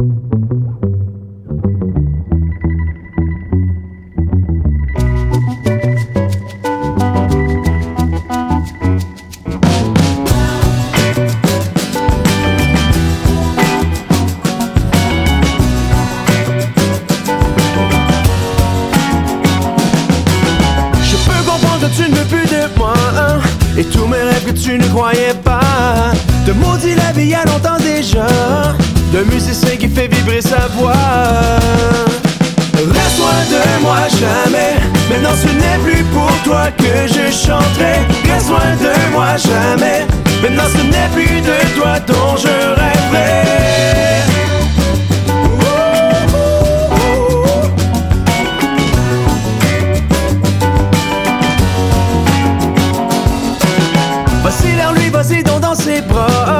Je peux comprendre que tu ne veux plus de moi hein. et tous mes rêves que tu ne croyais pas, de maudit la vie a longtemps déjà d'un musicien qui fait vibrer sa voix. Reste-toi de moi jamais, maintenant ce n'est plus pour toi que je chanterai. Reste-toi de moi jamais, maintenant ce n'est plus de toi dont je rêverai. Voici vers lui, voici donc dans ses bras.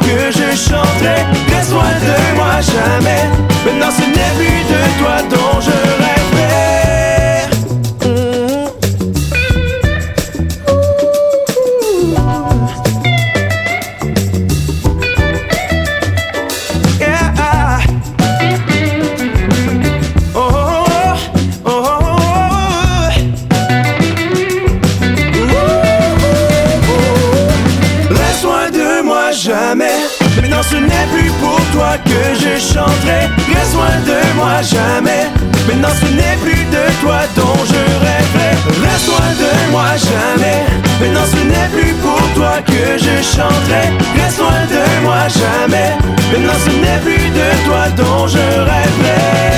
que je chanterai. Loin de moi jamais. Maintenant ce n'est plus de toi jamais. Maintenant ce n'est plus de toi dont je rêverai. Reste loin de moi jamais. Maintenant ce n'est plus pour toi que je chanterai. Reste loin de moi jamais. Maintenant ce n'est plus de toi dont je rêverai.